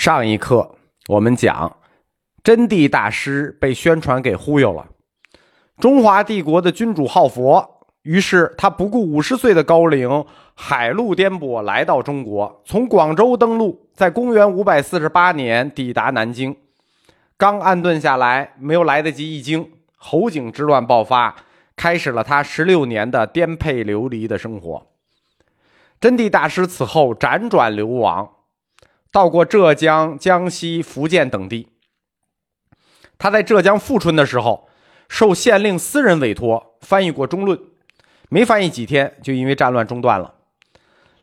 上一课我们讲，真谛大师被宣传给忽悠了。中华帝国的君主好佛，于是他不顾五十岁的高龄，海陆颠簸来到中国，从广州登陆，在公元五百四十八年抵达南京。刚安顿下来，没有来得及一惊，侯景之乱爆发，开始了他十六年的颠沛流离的生活。真谛大师此后辗转流亡。到过浙江、江西、福建等地。他在浙江富春的时候，受县令私人委托翻译过《中论》，没翻译几天，就因为战乱中断了。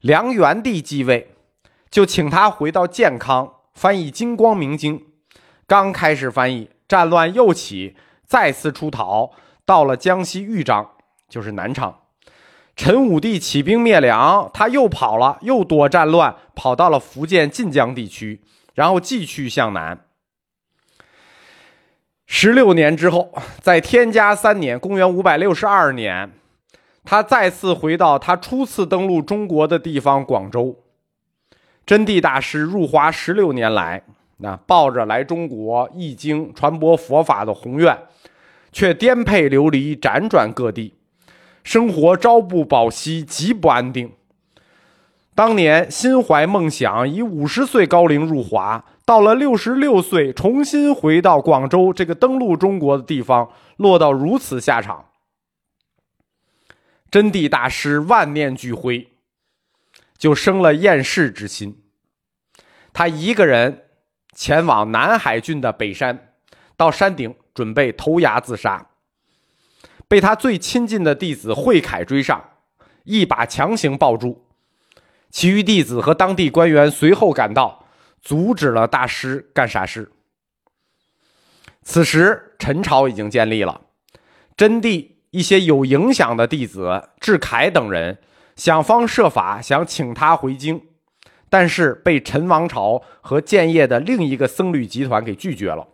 梁元帝继位，就请他回到建康翻译《金光明经》。刚开始翻译，战乱又起，再次出逃，到了江西豫章，就是南昌。陈武帝起兵灭梁，他又跑了，又躲战乱，跑到了福建晋江地区，然后继续向南。十六年之后，在天嘉三年（公元五百六十二年），他再次回到他初次登陆中国的地方广州。真谛大师入华十六年来，那抱着来中国译经、传播佛法的宏愿，却颠沛流离，辗转各地。生活朝不保夕，极不安定。当年心怀梦想，以五十岁高龄入华，到了六十六岁，重新回到广州这个登陆中国的地方，落到如此下场。真谛大师万念俱灰，就生了厌世之心。他一个人前往南海郡的北山，到山顶准备投崖自杀。被他最亲近的弟子慧凯追上，一把强行抱住。其余弟子和当地官员随后赶到，阻止了大师干傻事。此时陈朝已经建立了，真谛一些有影响的弟子智凯等人想方设法想请他回京，但是被陈王朝和建业的另一个僧侣集团给拒绝了。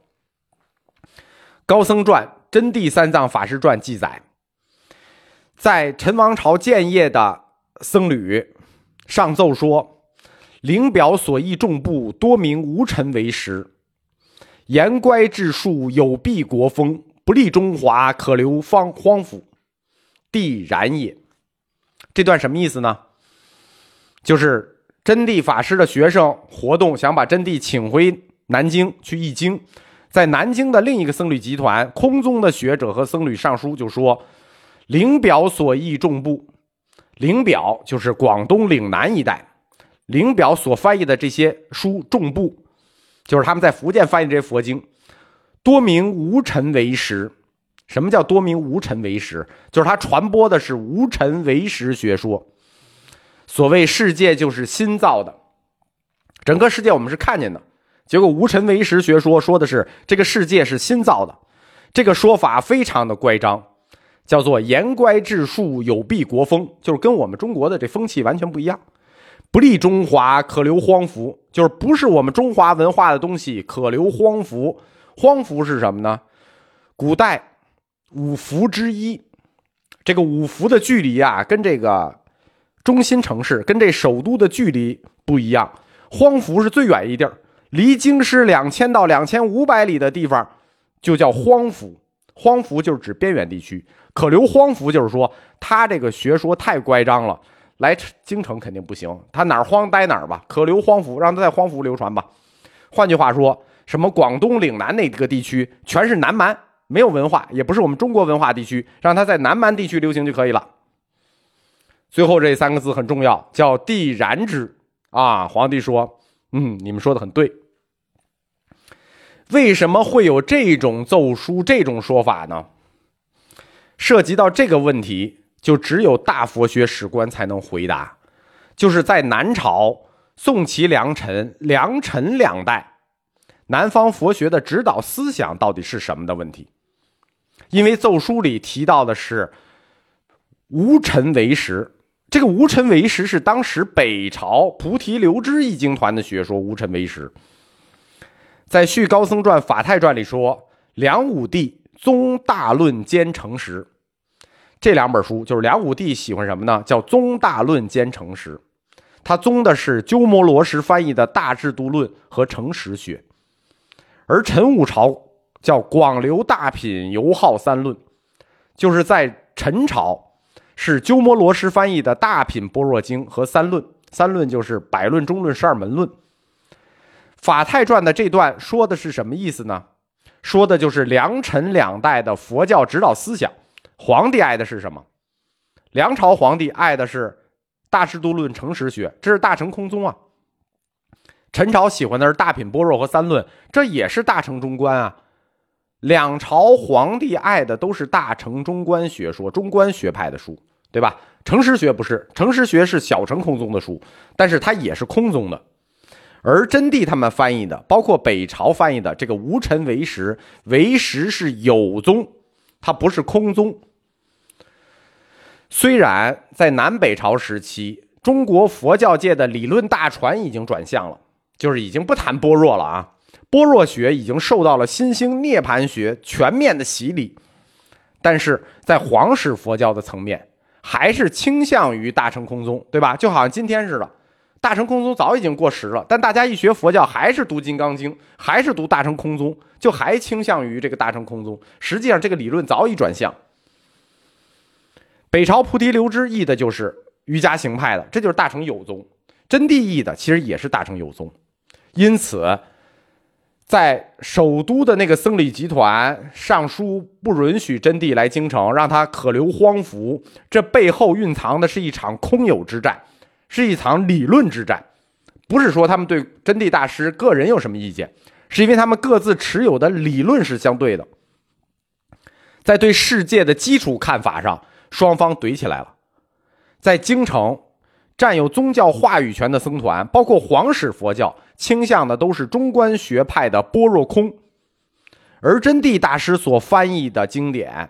高僧传。《真谛三藏法师传》记载，在陈王朝建业的僧侣上奏说：“灵表所译众部，多名无尘为实；言乖治术，有弊国风，不利中华，可留方荒府。必然也。”这段什么意思呢？就是真谛法师的学生活动，想把真谛请回南京去译经。在南京的另一个僧侣集团，空宗的学者和僧侣上书就说：“灵表所译众部，灵表就是广东岭南一带，灵表所翻译的这些书众部，就是他们在福建翻译这些佛经，多名无尘为实。什么叫多名无尘为实？就是他传播的是无尘为实学说。所谓世界就是心造的，整个世界我们是看见的。”结果无尘为实学说说的是这个世界是新造的，这个说法非常的乖张，叫做言乖志术有弊国风，就是跟我们中国的这风气完全不一样，不利中华可留荒服，就是不是我们中华文化的东西可留荒服。荒服是什么呢？古代五服之一，这个五服的距离啊，跟这个中心城市跟这首都的距离不一样，荒服是最远一地儿。离京师两千到两千五百里的地方，就叫荒府。荒府就是指边远地区。可留荒府就是说，他这个学说太乖张了，来京城肯定不行。他哪儿荒待哪儿吧。可留荒府，让他在荒府流传吧。换句话说，什么广东岭南那个地区全是南蛮，没有文化，也不是我们中国文化地区，让他在南蛮地区流行就可以了。最后这三个字很重要，叫地然之啊。皇帝说：“嗯，你们说的很对。”为什么会有这种奏书、这种说法呢？涉及到这个问题，就只有大佛学史官才能回答。就是在南朝宋齐梁陈梁陈两代，南方佛学的指导思想到底是什么的问题？因为奏书里提到的是无尘为实，这个无尘为实是当时北朝菩提流支译经团的学说，无尘为实。在《续高僧传》《法泰传》里说，梁武帝宗大论兼诚实，这两本书就是梁武帝喜欢什么呢？叫宗大论兼诚实。他宗的是鸠摩罗什翻译的《大制度论》和诚实学，而陈武朝叫广流大品尤好三论，就是在陈朝是鸠摩罗什翻译的《大品般若经》和三论，三论就是百论、中论、十二门论。法泰传的这段说的是什么意思呢？说的就是梁陈两代的佛教指导思想。皇帝爱的是什么？梁朝皇帝爱的是。大制度论诚实学，这是大乘空宗啊。陈朝喜欢的是大品般若和三论，这也是大乘中观啊。两朝皇帝爱的都是大乘中观学说、中观学派的书，对吧？诚实学不是，诚实学是小乘空宗的书，但是它也是空宗的。而真谛他们翻译的，包括北朝翻译的这个无尘为实，为实是有宗，它不是空宗。虽然在南北朝时期，中国佛教界的理论大船已经转向了，就是已经不谈般若了啊，般若学已经受到了新兴涅槃学全面的洗礼，但是在皇室佛教的层面，还是倾向于大乘空宗，对吧？就好像今天似的，大乘空宗早已经过时了，但大家一学佛教，还是读《金刚经》，还是读大乘空宗，就还倾向于这个大乘空宗。实际上，这个理论早已转向。北朝菩提流支译的就是瑜伽行派的，这就是大乘有宗。真谛译的其实也是大乘有宗。因此，在首都的那个僧侣集团上书不允许真谛来京城，让他可留荒服，这背后蕴藏的是一场空有之战，是一场理论之战。不是说他们对真谛大师个人有什么意见，是因为他们各自持有的理论是相对的，在对世界的基础看法上。双方怼起来了，在京城占有宗教话语权的僧团，包括皇室佛教，倾向的都是中观学派的般若空，而真谛大师所翻译的经典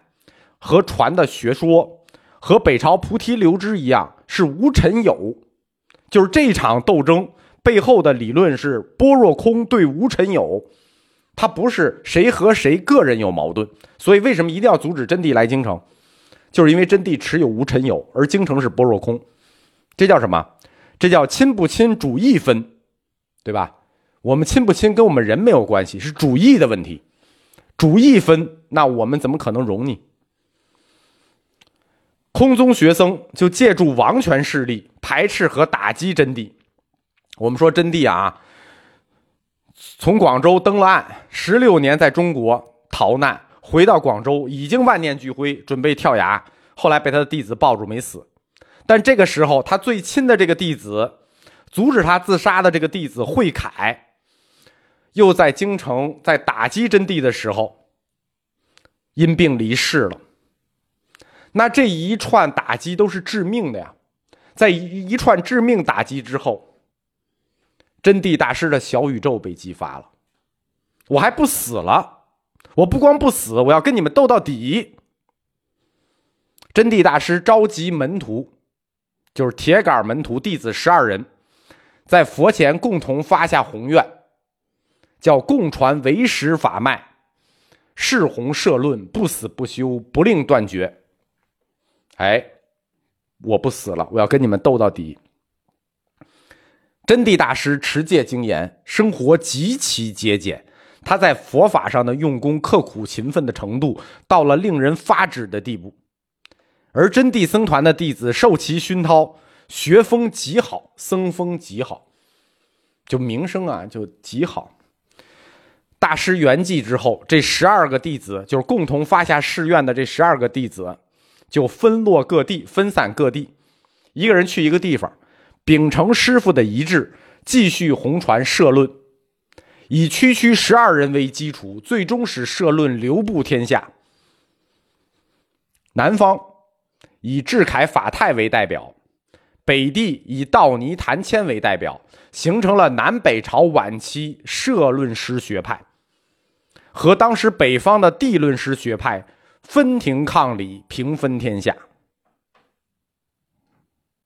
和传的学说，和北朝菩提流支一样，是无尘有，就是这场斗争背后的理论是般若空对无尘有，它不是谁和谁个人有矛盾，所以为什么一定要阻止真谛来京城？就是因为真谛持有无尘有，而京城是般若空，这叫什么？这叫亲不亲主义分，对吧？我们亲不亲跟我们人没有关系，是主义的问题。主义分，那我们怎么可能容你？空宗学僧就借助王权势力排斥和打击真谛。我们说真谛啊，从广州登了岸，十六年在中国逃难。回到广州，已经万念俱灰，准备跳崖。后来被他的弟子抱住，没死。但这个时候，他最亲的这个弟子，阻止他自杀的这个弟子慧凯，又在京城在打击真谛的时候，因病离世了。那这一串打击都是致命的呀！在一一串致命打击之后，真谛大师的小宇宙被激发了。我还不死了。我不光不死，我要跟你们斗到底。真谛大师召集门徒，就是铁杆门徒弟子十二人，在佛前共同发下宏愿，叫共传唯识法脉，誓弘社论，不死不休，不令断绝。哎，我不死了，我要跟你们斗到底。真谛大师持戒精严，生活极其节俭。他在佛法上的用功、刻苦、勤奋的程度，到了令人发指的地步。而真谛僧团的弟子受其熏陶，学风极好，僧风极好，就名声啊就极好。大师圆寂之后，这十二个弟子就是共同发下誓愿的这十二个弟子，就分落各地，分散各地，一个人去一个地方，秉承师傅的遗志，继续弘传社论。以区区十二人为基础，最终使社论流布天下。南方以智凯法泰为代表，北地以道尼谭谦为代表，形成了南北朝晚期社论师学派，和当时北方的地论师学派分庭抗礼，平分天下。